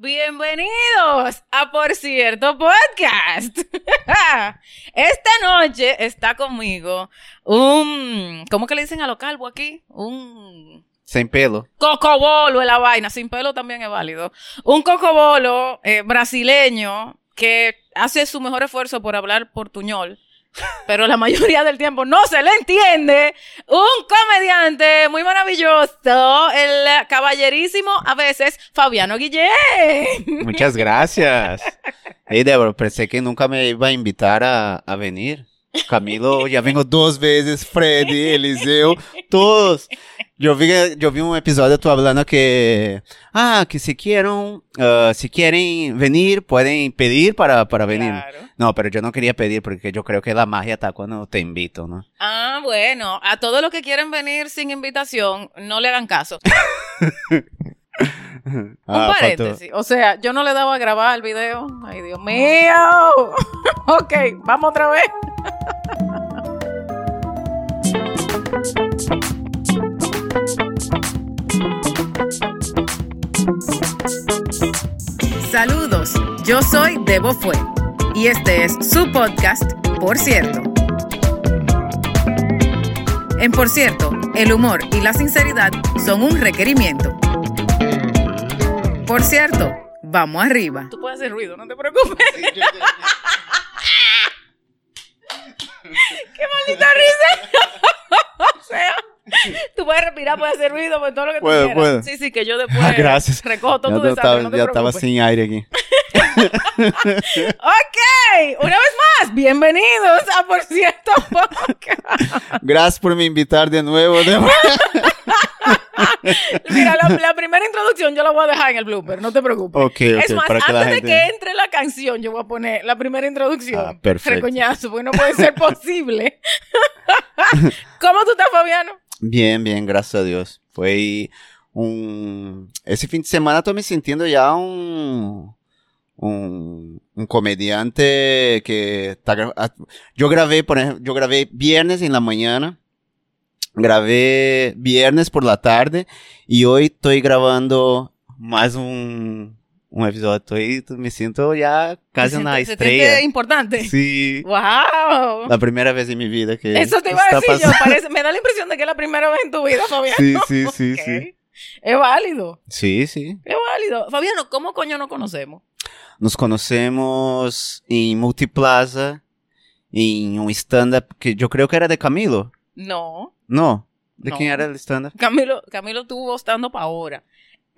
Bienvenidos a Por Cierto Podcast. Esta noche está conmigo un... ¿Cómo que le dicen a lo calvo aquí? Un... Sin pelo. Cocobolo es la vaina, sin pelo también es válido. Un cocobolo eh, brasileño que hace su mejor esfuerzo por hablar portuñol pero la mayoría del tiempo no se le entiende. Un comediante muy maravilloso, el caballerísimo, a veces, Fabiano Guillén. Muchas gracias. Hey, Débora, pensé que nunca me iba a invitar a, a venir. Camilo, ya vengo dos veces, Freddy, Eliseo, todos. Yo vi, yo vi un episodio tú hablando que, ah, que si quieren, uh, venir, pueden pedir para, para venir. Claro. No, pero yo no quería pedir porque yo creo que la magia está cuando te invito, ¿no? Ah, bueno, a todos los que quieren venir sin invitación, no le hagan caso. Un Ah, paréntesis. O sea, yo no le daba a grabar el video. Ay, Dios mío. ok, vamos otra vez. Saludos, yo soy Debo Fue y este es su podcast, Por cierto. En Por cierto, el humor y la sinceridad son un requerimiento. Por cierto, vamos arriba. Tú puedes hacer ruido, no te preocupes. ¡Qué maldita risa! o sea, tú puedes respirar, puedes hacer ruido, pues todo lo que Puedo, tú quieras. puedo. Sí, sí, que yo después Ah, gracias. recojo todo Ya, tu desastre, estaba, no te ya estaba sin aire aquí. Ok, una vez más, bienvenidos a Por cierto Podcast. Gracias por me invitar de nuevo. Mira, la, la primera introducción yo la voy a dejar en el blooper, no te preocupes. Ok, ok, es más, para que antes de que entre la canción, yo voy a poner la primera introducción. Ah, perfecto. Recoñazo, porque no puede ser posible. ¿Cómo tú estás, Fabiano? Bien, bien, gracias a Dios. Fue un... Ese fin de semana estoy me sintiendo ya un... Un, un comediante que está... ah, Yo grabé, por ejemplo, yo grabé viernes en la mañana, grabé viernes por la tarde y hoy estoy grabando más un, un episodio. Estoy, me siento ya casi ¿Se una se estrella. importante. Sí, ¡Wow! la primera vez en mi vida que Eso te iba a decir yo. Parece, me da la impresión de que es la primera vez en tu vida, Fabiano. Sí, sí, sí, sí. Es válido. Sí, sí. Es válido. Fabiano, ¿cómo coño nos conocemos? Nos conocemos en Multiplaza, en un stand-up que yo creo que era de Camilo. No. No. ¿De No. quién era el stand-up? Camilo, Camilo tuvo stand-up ahora.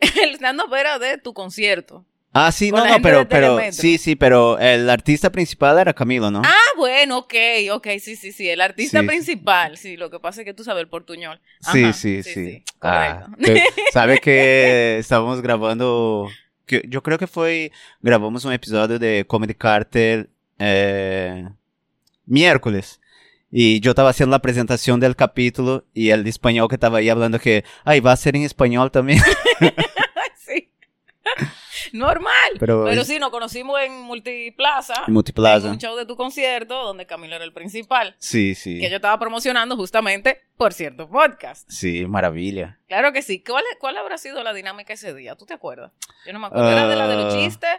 El stand-up era de tu concierto. Ah, sí, Con no, no, pero, pero, sí, sí, pero el artista principal era Camilo, ¿no? Ah, bueno, ok, ok, sí, sí, sí. El artista Sí. principal. Sí, lo que pasa es que tú sabes el portuñol. sí, sí, sí, correcto. Ah, que- sabe que estábamos grabando, que yo creo que fue, grabamos un episodio de Comedy Cartel eh, miércoles. Y yo estaba haciendo la presentación del capítulo y el español que estaba ahí hablando que, ay, va a ser en español también. Normal. Pero- Pero, sí, nos conocimos en Multiplaza. En Multiplaza. En un show de tu concierto, donde Camilo era el principal. Sí, sí. Que yo estaba promocionando justamente por cierto podcast. Sí, maravilla. Claro que sí. ¿Cuál, cuál habrá sido la dinámica ese día? ¿Tú te acuerdas? Yo no me acuerdo. ¿Era de la de los Ah. chistes?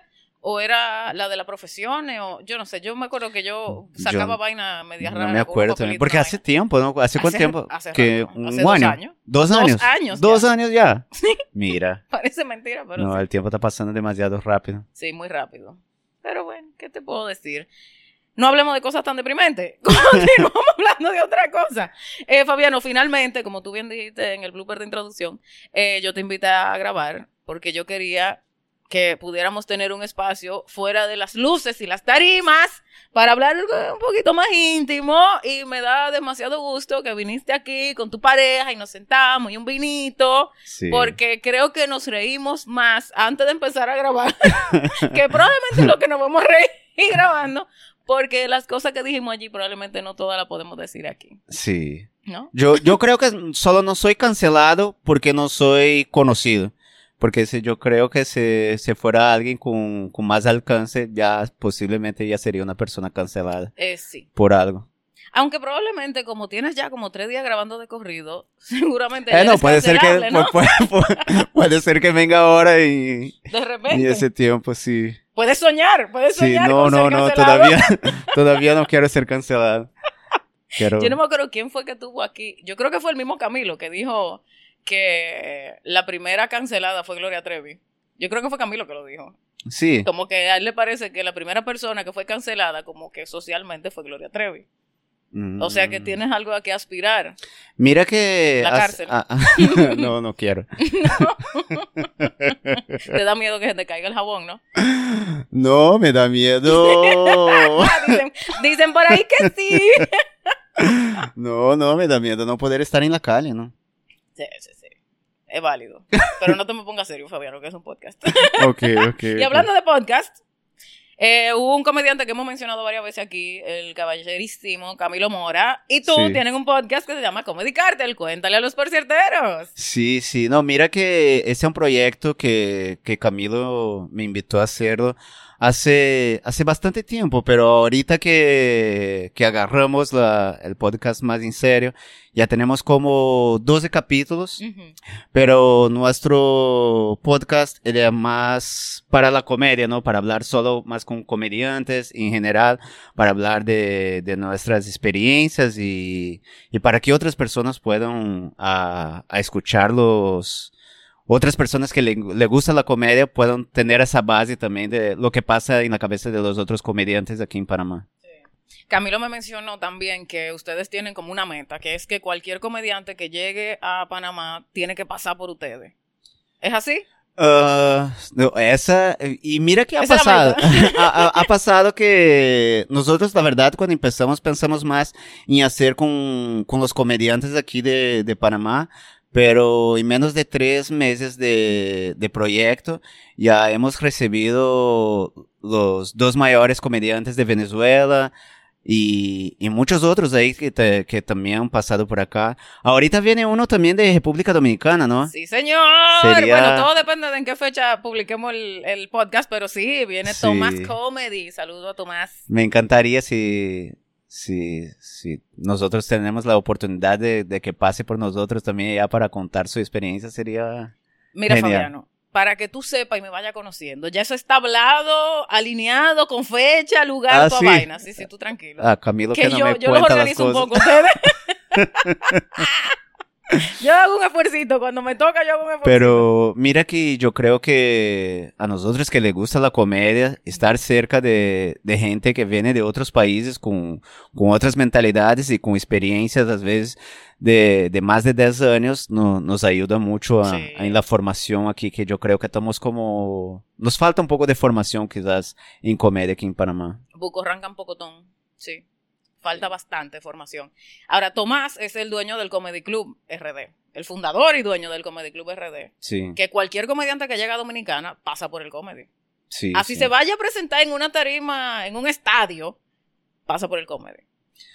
¿O era la de las profesiones? O yo no sé. Yo me acuerdo que yo sacaba Yo vaina media No rara. me con un acuerdo también. Porque hace vaina. tiempo, ¿no? ¿Hace cuánto tiempo? hace que un dos año. años. Dos Dos años. años Dos ya. años ya. Mira. Parece mentira, pero no, sí. el tiempo está pasando demasiado rápido. Sí, muy rápido. Pero bueno, ¿qué te puedo decir? No hablemos de cosas tan deprimentes. Continuamos hablando de otra cosa. Eh, Fabiano, finalmente, como tú bien dijiste en el blooper de introducción, eh, yo te invité a grabar porque yo quería que pudiéramos tener un espacio fuera de las luces y las tarimas para hablar un poquito más íntimo y me da demasiado gusto que viniste aquí con tu pareja y nos sentamos y un vinito Sí. porque creo que nos reímos más antes de empezar a grabar que probablemente lo que nos vamos a reír grabando porque las cosas que dijimos allí probablemente no todas las podemos decir aquí, Sí. ¿no? Yo, yo creo que solo no soy cancelado porque no soy conocido. Porque si yo creo que si, si fuera alguien con, con más alcance, ya posiblemente ya sería una persona cancelada Eh, sí. por algo. Aunque probablemente como tienes ya como tres días grabando de corrido, seguramente... Eh, no, puede ser que ¿no? puede, puede- puede ser que venga ahora y, De y repente. ese tiempo sí. Puedes soñar, puedes Sí, soñar no, con no, ser no, todavía, todavía no quiero ser cancelado. Quiero... Yo no me acuerdo quién fue que tuvo aquí. Yo creo que fue el mismo Camilo que dijo que la primera cancelada fue Gloria Trevi. Yo creo que fue Camilo que lo dijo. Sí, Como que a él le parece que la primera persona que fue cancelada, como que socialmente, fue Gloria Trevi. O sea que Mm. tienes algo a que aspirar. Mira que... La cárcel. ah, ah, no, no quiero. Te da miedo que se te caiga el jabón, ¿no? No, me da miedo. dicen, dicen por ahí que sí. No, no, me da miedo no poder estar en la calle, ¿no? Sí, sí, sí. Es válido. Pero no te me pongas serio, Fabiano, que es un podcast. Ok, ok. Y hablando de podcast, eh, hubo un comediante que hemos mencionado varias veces aquí, el caballerísimo Camilo Mora, y tú Sí. tienen un podcast que se llama Comedy Cartel. Cuéntale a los porcierteros. Sí, sí, no, mira que ese es un proyecto que, que Camilo me invitó a hacerlo hace, hace bastante tiempo, pero ahorita que, que agarramos la, el podcast más en serio, ya tenemos como 12 capítulos, pero nuestro podcast era más para la comedia, ¿no? Para hablar solo más con comediantes en general, para hablar de, de nuestras experiencias y, y para que otras personas puedan a, a escucharlos. Otras personas que le, le gusta la comedia puedan tener esa base también de lo que pasa en la cabeza de los otros comediantes aquí en Panamá. Camilo me mencionó también que ustedes tienen como una meta, que es que cualquier comediante que llegue a Panamá tiene que pasar por ustedes. ¿Es así? Ah, no, esa, y mira que ha Esa pasado. ha, ha- ha pasado que nosotros, la verdad, cuando empezamos, pensamos más en hacer con, con los comediantes aquí de, de Panamá, pero en menos de tres meses de, de proyecto, ya hemos recibido los dos mayores comediantes de Venezuela. Y, y muchos otros ahí que, te- que también han pasado por acá. Ahorita viene uno también de República Dominicana, ¿no? Sí, señor. Sería- Bueno, todo depende de en qué fecha publiquemos el, el podcast, pero sí, viene Sí. Tomás Comedy. Saludo a Tomás. Me encantaría si, si, si nosotros tenemos la oportunidad de, de que pase por nosotros también ya para contar su experiencia, sería... Mira, Genial. Fabiano, para que tú sepas y me vaya conociendo, ya eso está hablado, alineado, con fecha, lugar, Ah, toda sí. vaina. Sí, sí, tú tranquilo. Ah, Camilo que, que no yo, me yo los organizo un poco ustedes. yo hago un esfuercito, cuando me toca yo hago un esfuerzo. Pero mira que yo creo que a nosotros que le gusta la comedia, estar cerca de, de gente que viene de otros países con, con otras mentalidades y con experiencias, a veces, de, de más de 10 años, no- nos ayuda mucho a- Sí. en la formación aquí, que yo creo que estamos como... Nos falta un poco de formación quizás en comedia aquí en Panamá. Buco arranca un pocotón. Sí. Falta bastante formación. Ahora, Tomás es el dueño del Comedy Club RD. El fundador y dueño del Comedy Club RD. Sí, Que cualquier comediante que llega a Dominicana pasa por el comedy. sí. Así sí. se vaya a presentar en una tarima, en un estadio, pasa por el comedy.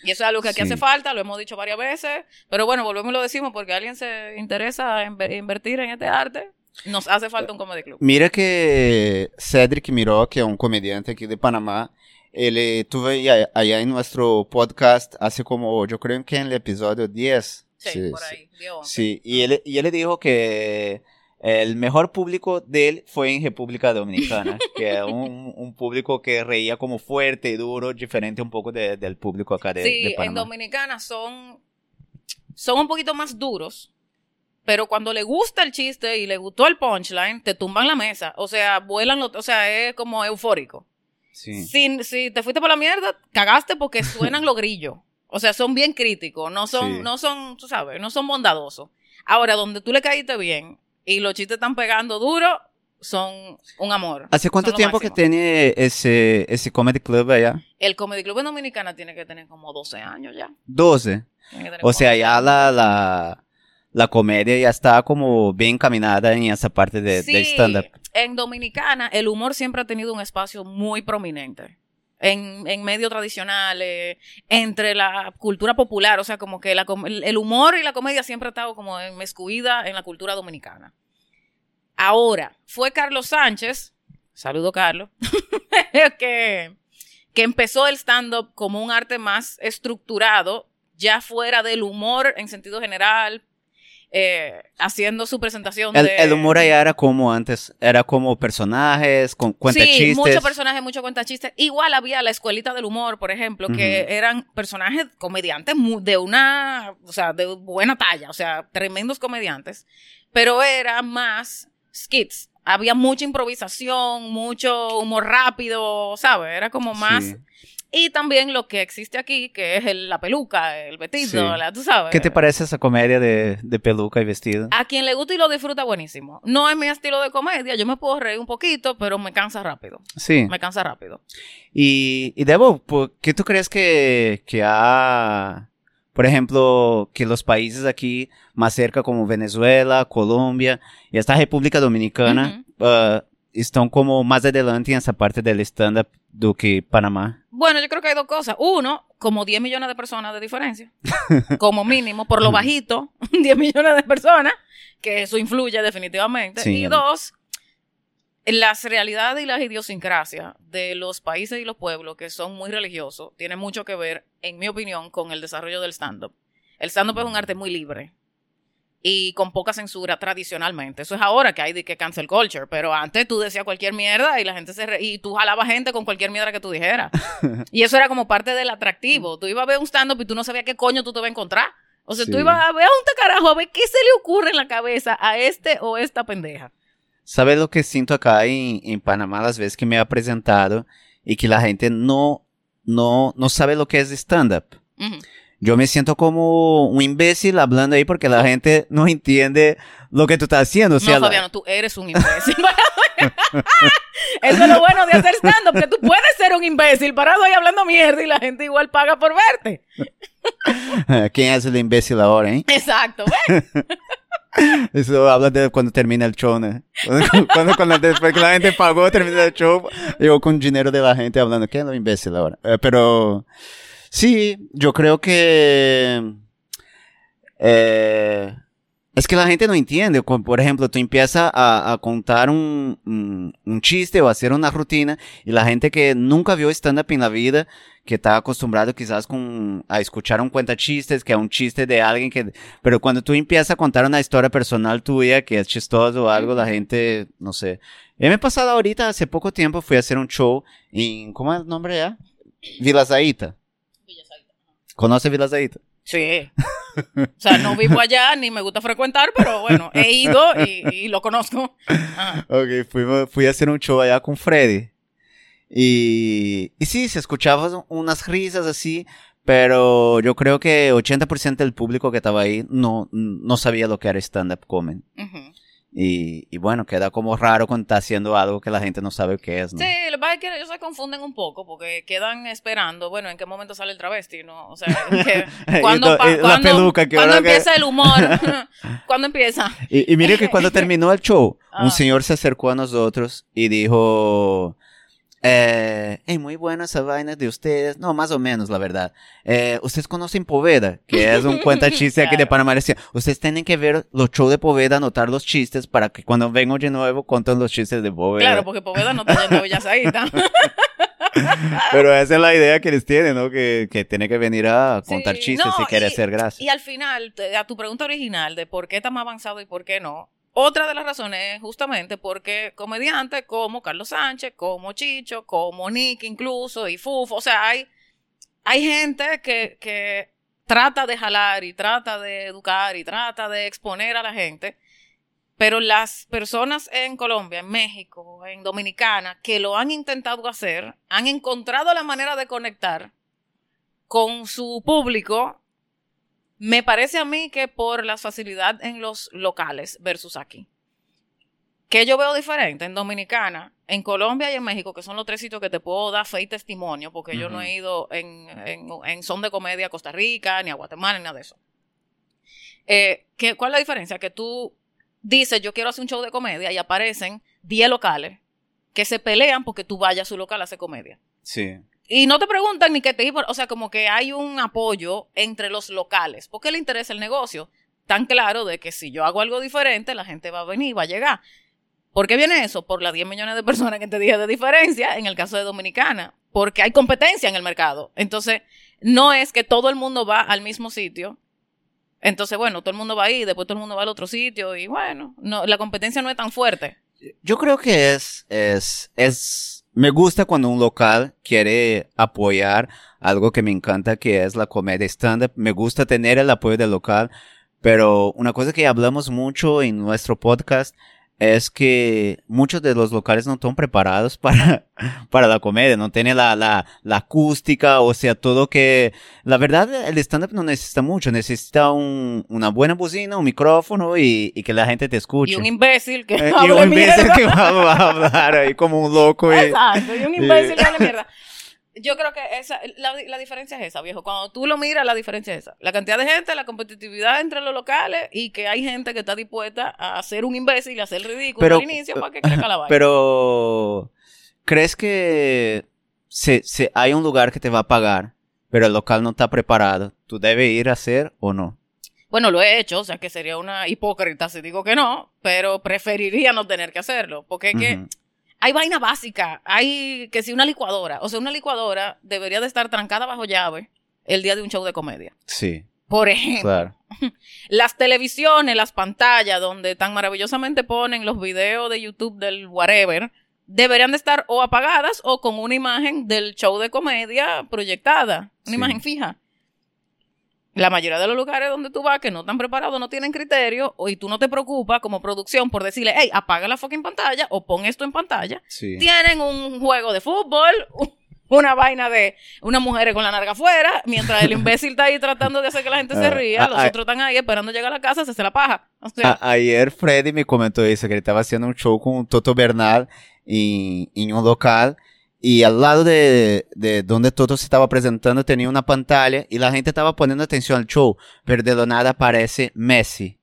Y eso es algo que aquí Sí. hace falta, lo hemos dicho varias veces, pero bueno, volvemos y lo decimos porque alguien se interesa en ver- invertir en este arte, nos hace falta un comedy club. Mira que Cedric Miró, que es un comediante aquí de Panamá, él estuve allá, allá en nuestro podcast hace como, yo creo que en el episodio 10. Sí, por ahí, dio once. Sí, y él, y él dijo que el mejor público de él fue en República Dominicana, que es un, un público que reía como fuerte y duro, diferente un poco de- del público acá de, Sí, de en Panamá. Dominicana son, son un poquito más duros, pero cuando le gusta el chiste y le gustó el punchline, te tumban la mesa. O sea, vuelan, los- o sea, es como eufórico. Sí. Si, si te fuiste por la mierda, cagaste porque suenan los grillos. O sea, son bien críticos, no son, Sí. no son, tú sabes, no son bondadosos. Ahora, donde tú le caíste bien y los chistes están pegando duro, son un amor. ¿Hace cuánto tiempo que tiene ese, ese comedy club allá? El Comedy Club en Dominicana tiene que tener como 12 años ya. 12. Tiene que tener O sea, 12 ya la, la, la comedia ya está como bien encaminada en esa parte de, sí, stand-up. En Dominicana, el humor siempre ha tenido un espacio muy prominente. En, en medios tradicionales, entre la cultura popular, o sea, como que la el humor y la comedia siempre ha estado como inmiscuida en la cultura dominicana. Ahora, fue Carlos Sánchez, saludo Carlos, que, que empezó el stand-up como un arte más estructurado, ya fuera del humor en sentido general, eh, haciendo su presentación. El, de... el humor allá era como antes, era como personajes, con cuenta sí, chistes. muchos personajes, mucho cuenta chistes. Igual había la escuelita del humor, por ejemplo, que eran personajes comediantes de una, o sea, de buena talla, o sea, tremendos comediantes, pero eran más skits. Había mucha improvisación, mucho humor rápido, ¿sabes? Era como más... Sí. Y también lo que existe aquí, que es el- la peluca, el vestido, Sí. la- tú sabes. ¿Qué te parece esa comedia de, de peluca y vestido? A quien le gusta y lo disfruta, buenísimo. No es mi estilo de comedia, yo me puedo reír un poquito, pero me cansa rápido. Sí. Me cansa rápido. Y, y Debo, ¿por ¿qué tú crees que, que ha, por ejemplo, que los países aquí más cerca como Venezuela, Colombia y hasta República Dominicana uh, están como más adelante en esa parte del stand-up do que Panamá? Bueno, yo creo que hay dos cosas. Uno, como 10 millones de personas de diferencia. como mínimo, por lo bajito, 10 millones de personas, que eso influye definitivamente. Sí, y dos, las realidades y las idiosincrasias de los países y los pueblos que son muy religiosos tienen mucho que ver, en mi opinión, con el desarrollo del stand-up. El stand-up es un arte muy libre y con poca censura tradicionalmente. Eso es ahora que hay de que cancel culture, pero antes tú decías cualquier mierda y la gente se re y tú jalabas gente con cualquier mierda que tú dijeras. y eso era como parte del atractivo. Tú ibas a ver un stand-up y tú no sabías qué coño tú te ibas a encontrar. O sea, tú ibas a ver a un carajo a ver qué se le ocurre en la cabeza a este o esta pendeja. ¿Sabes lo que siento acá en, en Panamá las veces que me he presentado y que la gente no, no, no sabe lo que es stand-up? Yo me siento como un imbécil hablando ahí porque la gente no entiende lo que tú estás haciendo. O sea, no, la- Fabiano, tú eres un imbécil. Eso es lo bueno de hacer stand-up, que tú puedes ser un imbécil parado ahí hablando mierda y la gente igual paga por verte. ¿Quién es el imbécil ahora, eh? Exacto, ¿ves? Eso habla de cuando termina el show, ¿no? Cuando, cuando, cuando después que la gente pagó, termina el show, yo con dinero de la gente hablando, ¿quién es el imbécil ahora? Eh, pero, sí, yo creo que, eh, es que la gente no entiende. Por ejemplo, tú empiezas a, a contar un, un, un chiste o hacer una rutina y la gente que nunca vio stand-up en la vida, que está acostumbrado quizás con, a escuchar un cuenta chistes, que es un chiste de alguien que, pero cuando tú empiezas a contar una historia personal tuya que es chistoso o algo, la gente, no sé. Y me he pasado ahorita, hace poco tiempo, fui a hacer un show en, ¿cómo es el nombre ya? Vila Zaita. ¿Conoce Vila Zaita? Sí. O sea, no vivo allá ni me gusta frecuentar, pero bueno, he ido y, y lo conozco. Ajá. Ok, fui a hacer un show allá con Freddy. Y, y sí, se escuchaban unas risas así, pero yo creo que 80% del público que estaba ahí no, no sabía lo que era stand-up comedy. Ujú. Y, y bueno, queda como raro cuando está haciendo algo que la gente no sabe qué es, ¿no? Sí, lo que pasa es que ellos se confunden un poco porque quedan esperando, bueno, ¿en qué momento sale el travesti? ¿no? O sea, que, Y ¿cuándo, to- pa- y la cuándo- peluca, que cuándo ahora que- empieza el humor? ¿Cuándo empieza? Y, y mire que cuando terminó el show, Ah. un señor se acercó a nosotros y dijo, eh, hey, muy buenas esas vainas de ustedes. No, más o menos, la verdad. Eh, ustedes conocen Poveda, que es un cuenta chiste aquí de Claro. Panamá. Decía, ustedes tienen que ver los shows de Poveda, anotar los chistes para que cuando vengan de nuevo conten los chistes de Poveda. Claro, porque Poveda no está yendo a Villasaíta. Pero esa es la idea que les tienen, ¿no? Que, que tiene que venir a contar Sí, chistes no, si quiere hacer gracia. Y al final, a tu pregunta original de por qué está más avanzado y por qué no, otra de las razones es justamente porque comediantes como Carlos Sánchez, como Chicho, como Nick incluso, y Fufo, o sea, hay, hay gente que, que trata de jalar y trata de educar y trata de exponer a la gente, pero las personas en Colombia, en México, en Dominicana, que lo han intentado hacer, han encontrado la manera de conectar con su público, me parece a mí que por la facilidad en los locales versus aquí. Que yo veo diferente en Dominicana, en Colombia y en México, que son los tres sitios que te puedo dar fe y testimonio, porque yo no he ido en, en, en son de comedia a Costa Rica, ni a Guatemala, ni nada de eso. Eh, ¿qué- ¿Cuál es la diferencia? Que tú dices, yo quiero hacer un show de comedia y aparecen 10 locales que se pelean porque tú vayas a su local a hacer comedia. Sí. Y no te preguntan ni qué te o sea, como que hay un apoyo entre los locales. ¿Por qué le interesa el negocio? Tan claro de que si yo hago algo diferente, la gente va a venir, va a llegar. ¿Por qué viene eso? Por las 10 millones de personas que te dije de diferencia en el caso de Dominicana, porque hay competencia en el mercado. Entonces, no es que todo el mundo va al mismo sitio. Entonces, bueno, todo el mundo va ahí, después todo el mundo va al otro sitio y bueno, no, la competencia no es tan fuerte. Yo creo que es, es, es, me gusta cuando un local quiere apoyar algo que me encanta, que es la comedia stand-up. Me gusta tener el apoyo del local, pero una cosa que hablamos mucho en nuestro podcast es que muchos de los locales no están preparados para, para la comedia, no tienen la, la, la acústica, o sea, todo que, la verdad, el stand-up no necesita mucho, necesita un, una buena bocina, un micrófono y, y, que la gente te escuche. Y un imbécil que Eh, y un imbécil mierda. que va, va a hablar ahí como un loco. y- Exacto, y un imbécil que hable mierda. Yo creo que esa, la, la diferencia es esa, viejo. Cuando tú lo miras, la diferencia es esa. La cantidad de gente, la competitividad entre los locales y que hay gente que está dispuesta a hacer un imbécil y hacer ridículo Pero- al inicio para que crezca la vaina. Pero, ¿crees que se, se, hay un lugar que te va a pagar, pero el local no está preparado? ¿Tú debes ir a hacer o no? Bueno, lo he hecho, o sea que sería una hipócrita si digo que no, pero preferiría no tener que hacerlo. Porque es que. Hay vaina básica, hay que si una licuadora, o sea, una licuadora debería de estar trancada bajo llave el día de un show de comedia. Sí, Por ejemplo, claro. las televisiones, las pantallas donde tan maravillosamente ponen los videos de YouTube del whatever, deberían de estar o apagadas o con una imagen del show de comedia proyectada, una Sí. imagen fija. La mayoría de los lugares donde tú vas que no están preparados, no tienen criterio, y tú no te preocupas como producción por decirle, hey, apaga la fucking pantalla o pon esto en pantalla. Sí. Tienen un juego de fútbol, una vaina de una mujer con la narga afuera, mientras el imbécil está ahí tratando de hacer que la gente se Ah, ría, ah, los ah. otros están ahí esperando llegar a la casa, se hace la paja. O sea, A- ayer Freddy me comentó eso, que él estaba haciendo un show con Toto Bernal en, en un local y al lado de, de donde Toto se estaba presentando tenía una pantalla y la gente estaba poniendo atención al show, pero de lo nada aparece Messi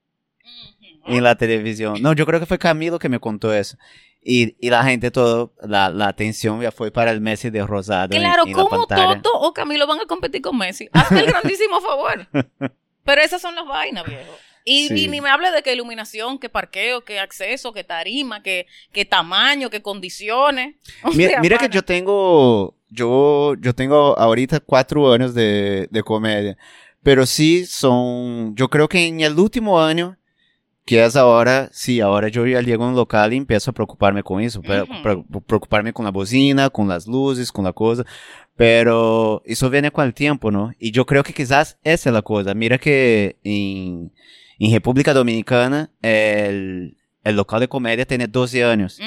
en la televisión. No, yo creo que fue Camilo que me contó eso. Y, y la gente todo, la, la atención ya fue para el Messi de Rosado. claro, en la ¿cómo pantalla. Toto o Camilo van a competir con Messi? Hazme el grandísimo favor. Pero esas son las vainas, viejo. Y, Sí. y ni me hable de que iluminación, que parqueo, que acceso, que tarima, que, que tamaño, que condiciones. O Mira, sea, mira que yo tengo, yo, yo tengo ahorita cuatro años de, de comedia, pero sí son, yo creo que en el último año, que es ahora, sí, ahora yo ya llego a un local y empiezo a preocuparme con eso, pero Ujú. pre- preocuparme con la bocina, con las luces, con la cosa, pero eso viene con el tiempo, ¿no? Y yo creo que quizás esa es la cosa. Mira que en, en República Dominicana el, el local de comedia tiene 12 años.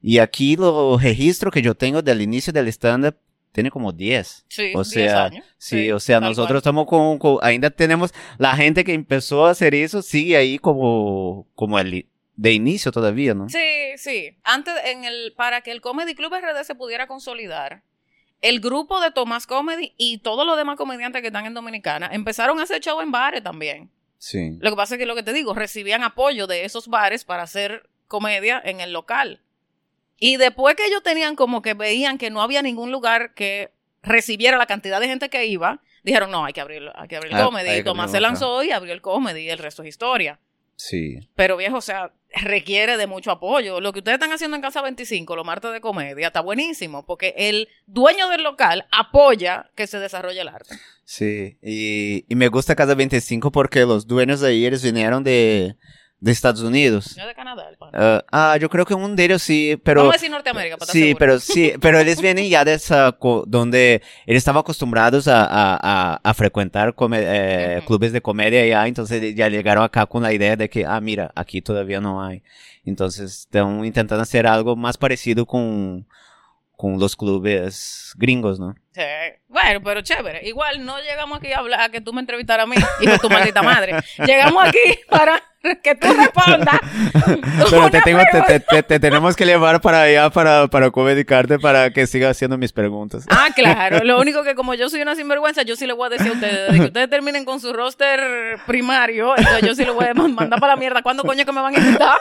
Y aquí los registros que yo tengo del inicio del stand-up tiene como 10. Sí, O 10 sea, años. Sí, o sea, nosotros cual. estamos con, con- ainda tenemos, la gente que empezó a hacer eso sigue ahí como, como el, de inicio todavía, ¿no? Sí, sí. Antes, en el, para que el Comedy Club RD se pudiera consolidar, el grupo de Tomás Comedy y todos los demás comediantes que están en Dominicana empezaron a hacer show en bares también. Sí. Lo que pasa es que lo que te digo, recibían apoyo de esos bares para hacer comedia en el local. Y después que ellos tenían como que veían que no había ningún lugar que recibiera la cantidad de gente que iba, dijeron, no, hay que abrir, hay que abrir el Ah, comedy. Y Tomás se lanzó y abrió el comedy y el resto es historia. Sí. Pero viejo, o sea, requiere de mucho apoyo. Lo que ustedes están haciendo en Casa 25, los martes de comedia, está buenísimo, porque el dueño del local apoya que se desarrolle el arte. Sí. Y, y me gusta Casa 25 porque los dueños de ellos vinieron de, de Estados Unidos. No es de Canadá, el pan. Ah, yo creo que un de ellos sí, pero... Vamos a decir Norteamérica, para Sí, pero sí, pero ellos vienen ya de esa, donde ellos estaban acostumbrados a, a, a, a frecuentar eh, Ujú. clubes de comedia ya, entonces ya llegaron acá con la idea de que, ah, mira, aquí todavía no hay. Entonces están intentando hacer algo más parecido con, con los clubes gringos, ¿no? Sí. Bueno, pero chévere. Igual no llegamos aquí a hablar, a que tú me entrevistaras a mí y con tu maldita madre. Llegamos aquí para que tú respondas. Pero te, tengo, te, tenemos que llevar para allá para, para comedicarte para que siga haciendo mis preguntas. Ah, claro. Lo único que como yo soy una sinvergüenza, yo sí le voy a decir a ustedes, que ustedes terminen con su roster primario, entonces yo sí le voy a mandar para la mierda. ¿Cuándo coño que me van a invitar?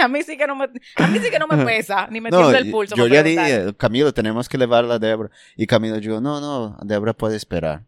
a mí sí que no me, a mí sí que no me pesa, ni me tiembla el pulso. yo ya dije, Camilo, tenemos que llevarla a Débora. Y Camilo dijo, no, no, Débora puede esperar.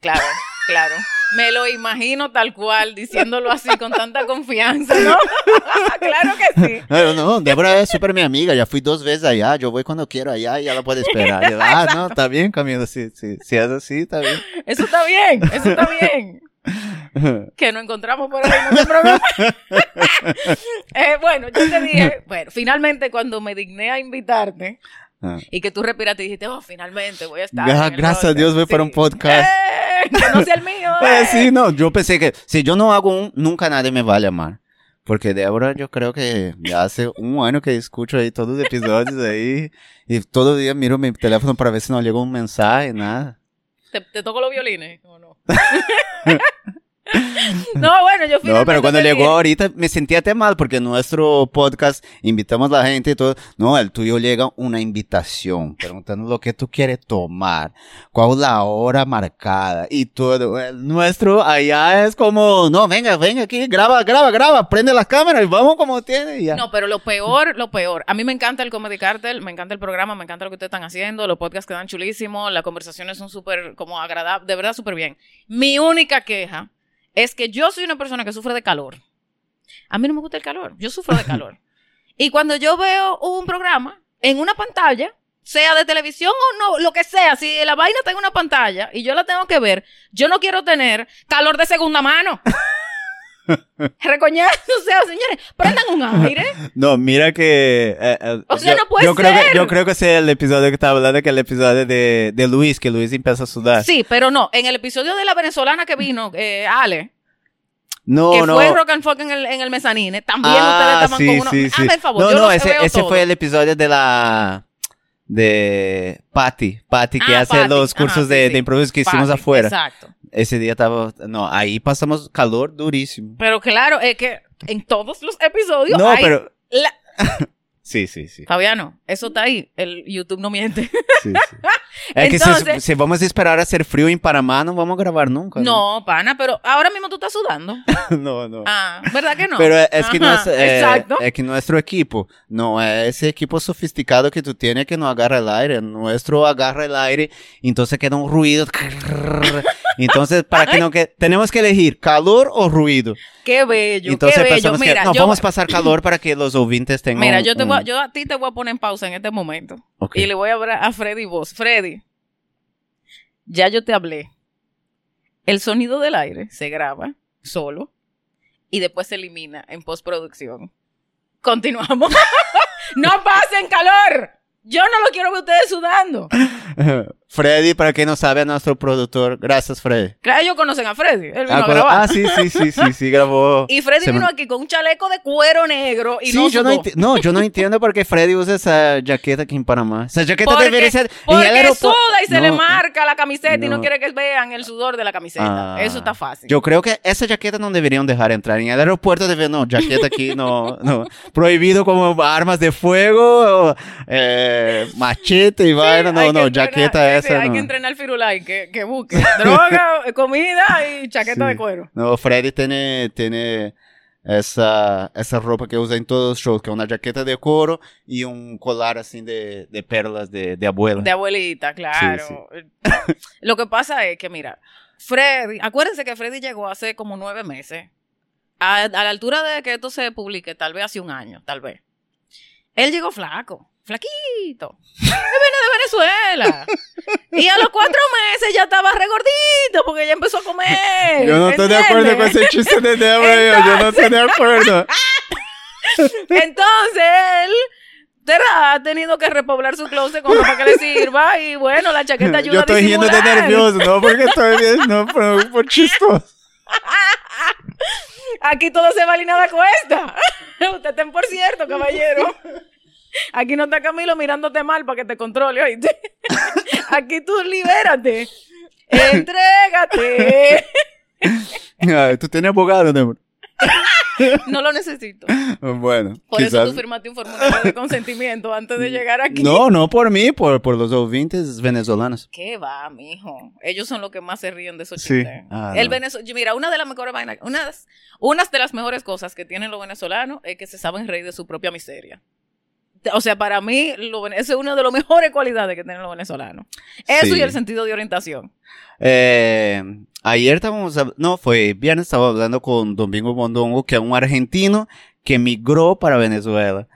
Claro. Claro. Me lo imagino tal cual, diciéndolo así con tanta confianza, ¿no? claro que sí. No, no, Débora es súper mi amiga, ya fui dos veces allá, yo voy cuando quiero allá y ya la puede esperar. Yo, ah, no, está bien, Camilo, sí, sí, sí, es así, está bien. Eso está bien, eso está bien. que nos encontramos por ahí, no se preocupe. eh, bueno, yo te dije, bueno, finalmente cuando me digné a invitarte Ah. y que tú respiraste y dijiste, oh, finalmente voy a estar. Ah, gracias a podcast". Dios voy para Sí. un podcast. ¡Eh! Que no sea el mío. Pues ¡eh! sí, no, yo pensé que si yo no hago un, nunca nadie me va a llamar. Porque Débora yo creo que ya hace un año que escucho ahí todos los episodios ahí y todo el día miro mi teléfono para ver si no llega un mensaje, nada. ¿Te, te toco los violines o no? no, bueno, yo No, finalmente pero cuando llegó ahorita me sentía até mal porque nuestro podcast invitamos a la gente y todo. No, el tuyo llega una invitación preguntando lo que tú quieres tomar, cuál es la hora marcada y todo. El nuestro allá es como, no, venga, venga aquí, graba, graba, graba, prende las cámaras y vamos como tiene y ya. No, pero lo peor, lo peor. A mí me encanta el Comedy Cartel, me encanta el programa, me encanta lo que ustedes están haciendo, los podcasts quedan chulísimos, las conversaciones son súper como agradables, de verdad súper bien. Mi única queja es que yo soy una persona que sufre de calor. A mí no me gusta el calor, yo sufro de calor. y cuando yo veo un programa en una pantalla, sea de televisión o no, lo que sea, si la vaina está en una pantalla y yo la tengo que ver, yo no quiero tener calor de segunda mano. Recoñazo, o sea, señores, prendan un aire. No, mira que... eh, eh, O sea, yo, no puede yo creo ser. que Yo creo que ese es el episodio que estaba hablando, que el episodio de, de Luis, que Luis empieza a sudar. Sí, pero no. En el episodio de la venezolana que vino, eh, Ale, No, que no. fue Rock and Folk en el, en el mezanine, también ustedes Ah, estaban sí, con uno. sí, sí. Hazme el favor, no, yo no, ese, veo ese todo. fue el episodio de la de Patty, Patty que Ah, hace Patty. los Ajá, cursos sí, de, sí. de improviso que hicimos afuera. Exacto. Ese día estaba, no, ahí pasamos calor durísimo. Pero claro, es que en todos los episodios No, hay pero la- sí, sí, sí. Fabiano, eso está ahí. El YouTube no miente. sí, sí. Es que si, Entonces- si vamos a esperar a hacer frío en Panamá, no vamos a grabar nunca. No, pana, pero ahora mismo tú estás sudando. no, no. Ah, ¿verdad que no? Pero es que, Ajá, nuestro, eh, es que nuestro equipo no es ese equipo sofisticado que tú tienes que no agarra el aire. Nuestro agarra el aire entonces queda un ruido. Entonces, para que no que tenemos que elegir calor o ruido. Qué bello, entonces qué bello. que no, yo, vamos a pasar calor para que los oyentes tengan mira yo, te voy a, un- yo a ti te voy a poner en pausa en este momento. Ok. Y le voy a hablar a Freddy voz. Freddy, ya yo te hablé. El sonido del aire se graba solo y después se elimina en postproducción. Continuamos. no pasen calor. Yo no lo quiero ver ustedes sudando. Freddy, para que no sabe, a nuestro productor. Gracias, Freddy. Claro, ellos conocen a Freddy. Él vino Ah, a grabar. ah, sí, sí, sí, sí, sí, grabó. Y Freddy Se vino me- aquí con un chaleco de cuero negro y sí, no yo no, no, yo no entiendo por qué Freddy usa esa jaqueta aquí en Panamá. Esa jaqueta Porque, debería ser en el porque aeropu- y se le marca la camiseta y no quiere que vean el sudor de la camiseta. Ah, Eso está fácil. Yo creo que esa jaqueta no deberían dejar entrar. En el aeropuerto debe, no, jaqueta aquí no, no. Prohibido como armas de fuego, o, eh, machete y vaina. No, no, entrenar, jaqueta esa Hay no. que entrenar Firulai, que, que busque droga, comida y chaqueta Sí. de cuero. No, Freddy tiene, tiene esa, esa ropa que usa en todos los shows, que es una jaqueta de cuero y un colar así de, de perlas de, de abuela. De abuelita, claro. Lo que pasa es que, mira, Freddy, acuérdense que Freddy llegó hace como nueve meses. A, a la altura de que esto se publique, tal vez hace un año, tal vez. Él llegó flaco, flaquito. Viene de Venezuela. Y a los cuatro meses ya estaba regordito porque ya empezó a comer. Yo no estoy de acuerdo con ese chiste de Débora, yo, no estoy de acuerdo. Entonces él ha tenido que repoblar su closet con ropa que le sirva y bueno, la chaqueta ayuda Yo estoy a yendo de nervioso, no porque estoy bien, no, por, por chistoso. Aquí todo se vale y nada cuesta. Usted ten por cierto, caballero. Aquí no está Camilo mirándote mal para que te controle, oíste. Aquí tú libérate. Entrégate. Ay, Tú tienes abogado, Débora. No lo necesito. Bueno, Por eso tú firmaste un formulario de consentimiento antes de llegar aquí. No, no por mí, por, por los oyentes venezolanos. ¿Qué va, mijo? Ellos son los que más se ríen de esos Sí. chistes. Ah, el no. Mira, una de las mejores vainas, unas, unas de las mejores cosas que tienen los venezolanos es que se saben reír de su propia miseria. O sea, para mí, lo, eso es una de las mejores cualidades que tienen los venezolanos. Eso Sí. y el sentido de orientación. Eh, ayer estábamos, no, fue viernes, estaba hablando con Domingo Mondongo, que es un argentino que migró para Venezuela.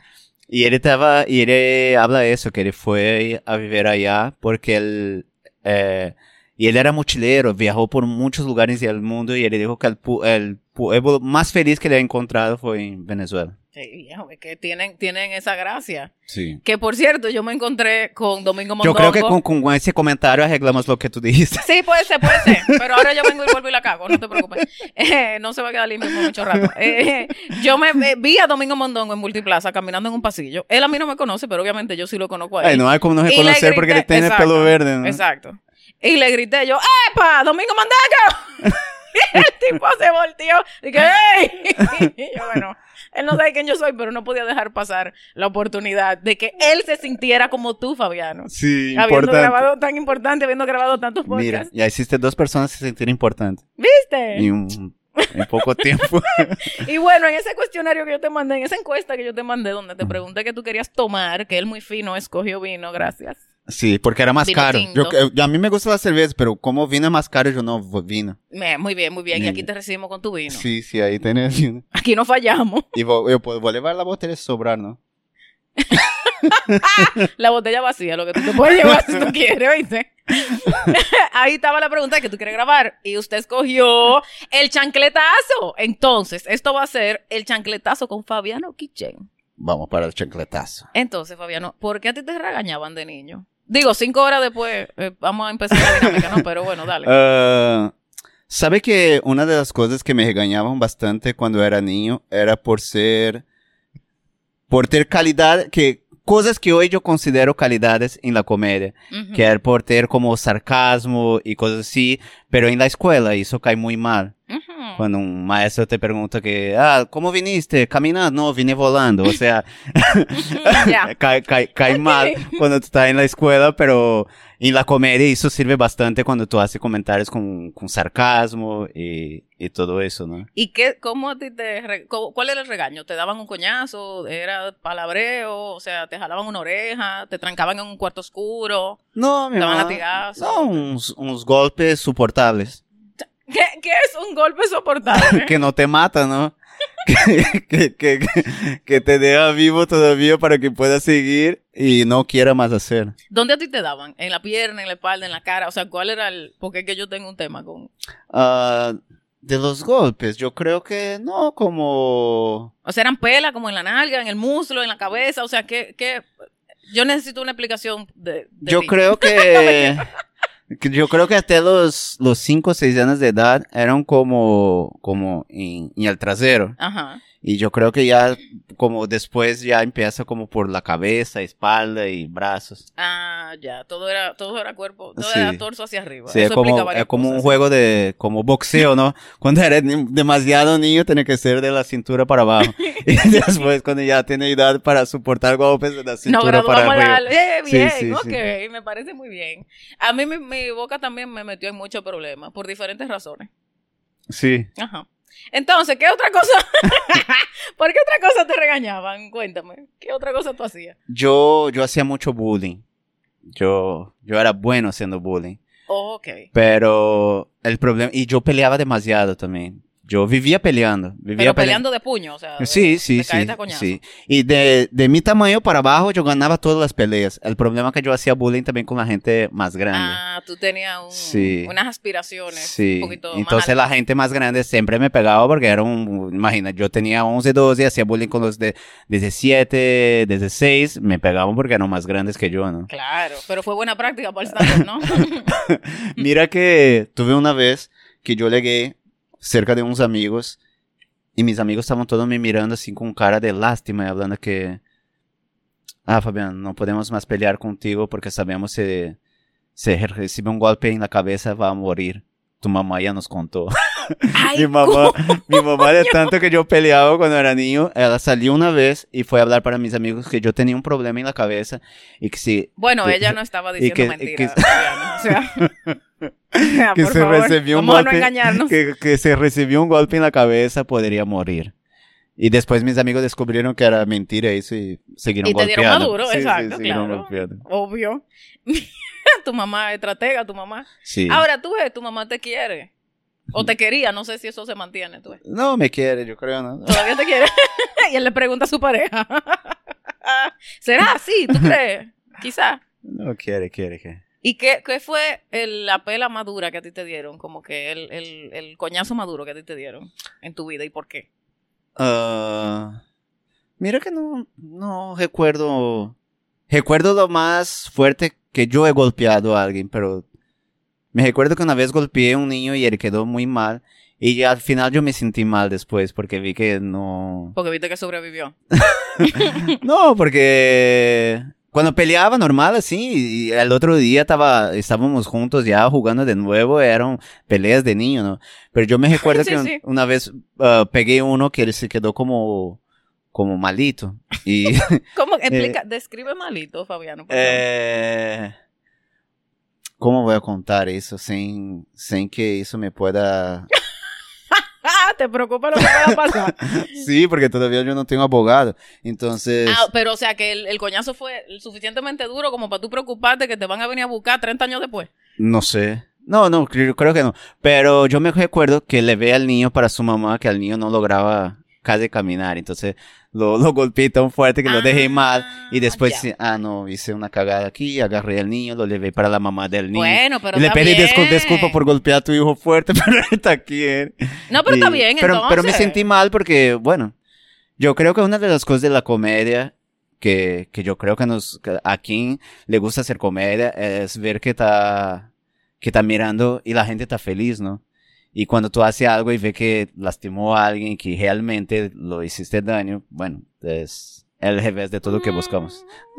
Y él estaba, y él habla de eso, que él fue a vivir allá porque él, eh, y él era mochilero, viajó por muchos lugares del mundo y él dijo que el, pu- el pueblo más feliz que le ha encontrado fue en Venezuela. Sí, es que tienen, tienen esa gracia. Sí. Que por cierto, yo me encontré con Domingo Yo Mondongo. creo que con, con ese comentario arreglamos lo que tú dijiste. Sí, puede ser, puede ser. Pero ahora yo vengo y vuelvo y la cago, no te preocupes. Eh, no se va a quedar limpio por mucho rato. Eh, yo me eh, vi a Domingo Mondongo en Multiplaza caminando en un pasillo. Él a mí no me conoce, pero obviamente yo sí lo conozco a él. Ay, no hay como no reconocer porque le tiene el pelo verde, ¿no? Exacto. Y le grité yo, ¡Epa! ¡Domingo Mondongo! y el tipo se volteó. Y yo, bueno, él no sabe quién yo soy, pero no podía dejar pasar la oportunidad de que él se sintiera como tú, Fabiano. Sí, Habiendo importante. grabado tan importante, habiendo grabado tantos podcasts. Mira, ya hiciste dos personas que se sintieron importantes. ¿Viste? En, un- en poco tiempo. Y bueno, en ese cuestionario que yo te mandé, en esa encuesta que yo te mandé, donde te pregunté que tú querías tomar, que él muy fino escogió vino, gracias. Sí, porque era más Vino caro. Yo, yo- a mí me gusta la cerveza, pero como vino es más caro, yo no vo- vino. Muy bien, muy bien. Y aquí te recibimos con tu vino. Sí, sí, ahí tenés vino. Aquí no fallamos. Y vo- yo puedo, llevar la botella de sobrar, ¿no? La botella vacía, lo que tú te puedes llevar si tú quieres, ¿oíste? Ahí estaba la pregunta que tú quieres grabar. Y usted escogió el chancletazo. Entonces, esto va a ser el chancletazo con Fabiano Kitchen. Vamos para el chancletazo. Entonces, Fabiano, ¿por qué a ti te regañaban de niño? Digo, cinco horas después, eh, vamos a empezar la dinámica, ¿no? Pero bueno, dale. Ah, ¿Sabe que una de las cosas que me regañaban bastante cuando era niño era por ser, por tener calidad, que cosas que hoy yo considero calidades en la comedia, Ujú. que era por tener como sarcasmo y cosas así, pero en la escuela eso cae muy mal. Cuando un maestro te pregunta que, ah, ¿cómo viniste? Caminando, no, vine volando. O sea, cae, cae, cae mal cuando tú estás en la escuela, pero en la comedia eso sirve bastante cuando tú haces comentarios con, con sarcasmo y, y todo eso, ¿no? ¿Y qué, cómo a ti te, cómo- cuál era el regaño? ¿Te daban un coñazo? ¿Era palabreo? O sea, te jalaban una oreja? ¿Te trancaban en un cuarto oscuro? No, mi Daban mamá- latigazos. No, unos, unos golpes soportables. ¿Qué, qué es un golpe soportable? que no te mata, ¿no? que, que, que, que te deja vivo todavía para que puedas seguir y no quiera más hacer. ¿Dónde a ti te daban? ¿En la pierna, en la espalda, en la cara? O sea, ¿cuál era el...? Porque es que yo tengo un tema con... Ah, de los golpes, yo creo que no como... O sea, eran pelas como en la nalga, en el muslo, en la cabeza. O sea, ¿qué...? qué? Yo necesito una explicación de... de Yo creo que... yo creo que hasta los, los 5 o 6 años de edad eran como, como en, en el trasero. Ajá. Y yo creo que ya como después ya empieza como por la cabeza, espalda y brazos. Ah, ya. Todo era, todo era cuerpo, todo Sí. era torso hacia arriba. Sí, Eso es como, es como un cosas. juego de, como boxeo, ¿no? Cuando eres demasiado niño, tiene que ser de la cintura para abajo. y después, cuando ya tiene edad para soportar golpes, de la cintura para graduamos arriba. la... Eh, bien, sí, ok, me parece muy bien. A mí mi, mi boca también me metió en muchos problemas, por diferentes razones. Sí. Ajá. Entonces, ¿qué otra cosa? ¿Por qué otra cosa te regañaban? Cuéntame. ¿Qué otra cosa tú hacías? Yo, yo hacía mucho bullying. Yo, yo era bueno haciendo bullying. Oh, ok. Pero el problema, y yo peleaba demasiado también. Yo vivía peleando. Vivía Pero pele- peleando de puño, o sea. de- Sí, sí, de sí, sí. Y de, de mi tamaño para abajo yo ganaba todas las peleas. El problema es que yo hacía bullying también con la gente más grande. Ah, tú tenías un- Sí. unas aspiraciones Sí, un poquito entonces más la gente más grande siempre me pegaba porque era un, imagina, yo tenía 11, 12, hacía bullying con los de 17, 16, me pegaban porque eran más grandes que yo, ¿no? Claro, pero fue buena práctica para el stand ¿no? Mira que tuve una vez que yo llegué cerca de unos amigos y mis amigos estaban todos me mirando así con cara de lástima y hablando que, ah, Fabián, no podemos más pelear contigo porque sabemos que si recibe un golpe en la cabeza va a morir. Tu mamá ya nos contó. Ay, mi mamá, mi mamá de tanto que yo peleaba cuando era niño, ella salió una vez y fue a hablar para mis amigos que yo tenía un problema en la cabeza y que si Bueno, que- ella no estaba diciendo mentiras. o sea, que se favor, recibió un no golpe, que, que se recibió un golpe en la cabeza podría morir. Y después mis amigos descubrieron que era mentira eso y siguieron Y te dieron golpeando. maduro, Sí, sí, exacto, siguieron claro. golpeando. Obvio. tu mamá es estratega, tu mamá. Sí. Ahora tú ves, tu mamá te quiere. O te quería, no sé si eso se mantiene. ¿tú? No, me quiere, yo creo, ¿no? Todavía te quiere. y él le pregunta a su pareja. ¿Será así? ¿Tú crees? Quizá. No quiere, quiere, quiere. ¿Y qué, qué fue el- la pela madura que a ti te dieron? Como que el, el, el coñazo maduro que a ti te dieron en tu vida y por qué. Ah, mira que no, no recuerdo. Recuerdo lo más fuerte que yo he golpeado a alguien, pero me recuerdo que una vez golpeé a un niño y él quedó muy mal. Y ya al final yo me sentí mal después porque vi que no. Porque viste que sobrevivió. No, porque cuando peleaba normal así, y el otro día estaba, estábamos juntos ya jugando de nuevo, eran peleas de niño, ¿no? Pero yo me recuerdo Sí, que un- una vez ah, pegué uno que él se quedó como, como malito. Y ¿Cómo? Explica, describe malito, Fabiano. por favor. ¿Cómo voy a contar eso sin, sin que eso me pueda... Te preocupa lo que pueda pasar. Sí, porque todavía yo no tengo abogado. Entonces... Ah, pero o sea que el, el coñazo fue suficientemente duro como para tú preocuparte que te van a venir a buscar 30 años después. No sé. No, no, creo, creo que no. Pero yo me recuerdo que le ve al niño para su mamá que al niño no lograba casi caminar. Entonces lo, lo golpeé tan fuerte que lo dejé mal. Y después, ya. ah, no, hice una cagada aquí, agarré al niño, lo llevé para la mamá del niño. Bueno, pero y le pedí discul- disculpa por golpear a tu hijo fuerte, pero está aquí. No, pero está bien, pero, entonces. pero me sentí mal porque, bueno, yo creo que una de las cosas de la comedia que, que yo creo que nos, que a quien le gusta hacer comedia es ver que está, que está mirando y la gente está feliz, ¿no? Y cuando tú haces algo y ve que lastimó a alguien que realmente lo hiciste daño, bueno, es el revés de todo lo que buscamos.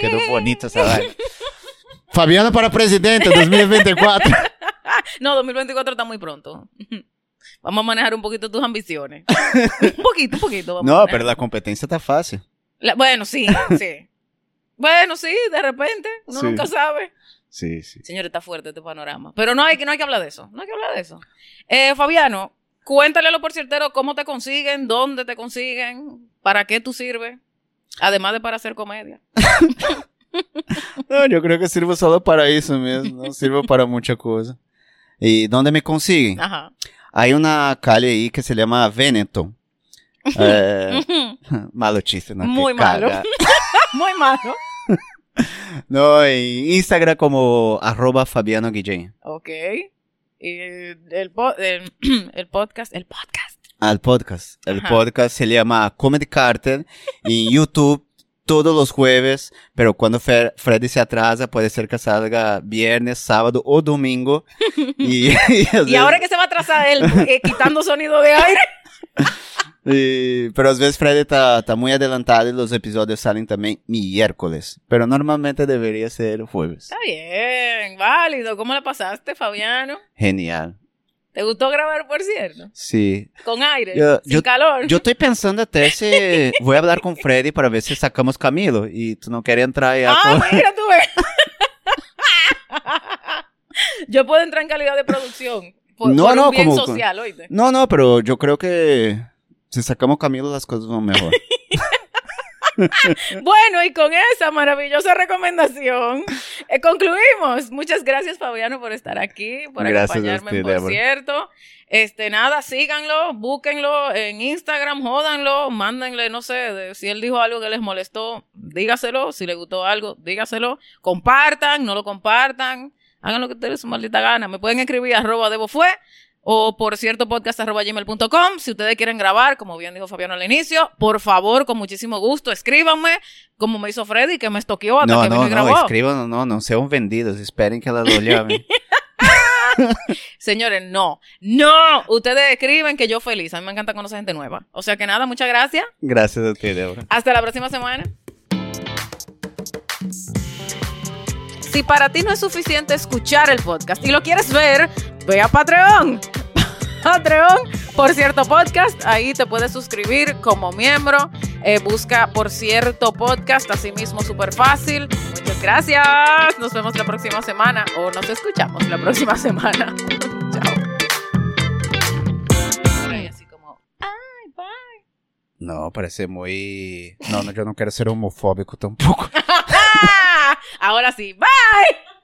Quedó bonito esa vaina. Fabiano para presidente 2024. No, 2024 está muy pronto. Vamos a manejar un poquito tus ambiciones. un poquito, un poquito. vamos No, pero la competencia está fácil. La- bueno, sí, sí. Bueno, sí, de repente. Uno Sí. nunca sabe. Sí, sí. Señor, está fuerte este panorama. Pero no hay, que- no hay que hablar de eso. No hay que hablar de eso. Eh, Fabiano, cuéntale a los porcierteros cómo te consiguen, dónde te consiguen, para qué tú sirves. Además de para hacer comedia. No, yo creo que sirvo solo para eso mismo, no sirvo para mucha cosa. ¿Y dónde me consiguen? Ajá. Hay una calle ahí que se llama Veneto. Eh, malo chiste, ¿no? Muy malo. Muy malo. No, en Instagram como arroba Fabiano Guillén. Ok. Y el, po- el, el podcast, el podcast. Al podcast. El Ajá. podcast se llama Comedy Carter. Y en YouTube todos los jueves, pero cuando Fer- Freddy se atrasa, puede ser que salga viernes, sábado o domingo. y, Y ahora que se va a atrasar él eh, quitando sonido de aire. Y- pero às vezes Freddy está, está muy adelantado y los episodios salen también miércoles. Pero normalmente debería ser jueves. Está bien, válido. ¿Cómo la pasaste, Fabiano? Genial. ¿Te gustó grabar, por cierto? Sí. Con aire, Yo- sin yo- calor. Yo estoy pensando até si voy a hablar con Freddy para ver si sacamos Camilo. Y tú no quieres entrar ya Ah, con- mira, tú ves. Yo puedo entrar en calidad de producción. Por, No, por no, un bien como- social, oíste. No, no, pero yo creo que si sacamos Camilo las cosas van mejor. Bueno, y con esa maravillosa recomendación eh, concluimos. Muchas gracias, Fabiano, por estar aquí, por Gracias acompañarme, usted, por Débora. cierto. Este, nada, síganlo, búsquenlo en Instagram, jódanlo, mándenle, no sé, de- si él dijo algo que les molestó, dígaselo, si le gustó algo, dígaselo, compartan, no lo compartan, hagan lo que ustedes su maldita gana. Me pueden escribir arroba debo fue o por cierto podcast arroba gmail.com. Si ustedes quieren grabar, como bien dijo Fabiano al inicio, por favor, con muchísimo gusto, escríbanme, como me hizo Freddy, que me estoqueó hasta No, que no, no, grabó. escriban, no, no sean vendidos, esperen que la lo llamen. Señores, no, no, ustedes escriben que yo feliz. A mí me encanta conocer gente nueva. O sea que nada, muchas gracias. Gracias a ti, Débora. Hasta la próxima semana. Si para ti no es suficiente escuchar el podcast y lo quieres ver, ve a Patreon. Patreon, por cierto podcast, ahí te puedes suscribir como miembro. Eh, busca por cierto podcast, así mismo súper fácil. Muchas gracias. Nos vemos la próxima semana o nos escuchamos la próxima semana. Chao. Ahora y así como, ay, bye. No, parece muy... No, no, yo no quiero ser homofóbico tampoco. Ahora sí, bye.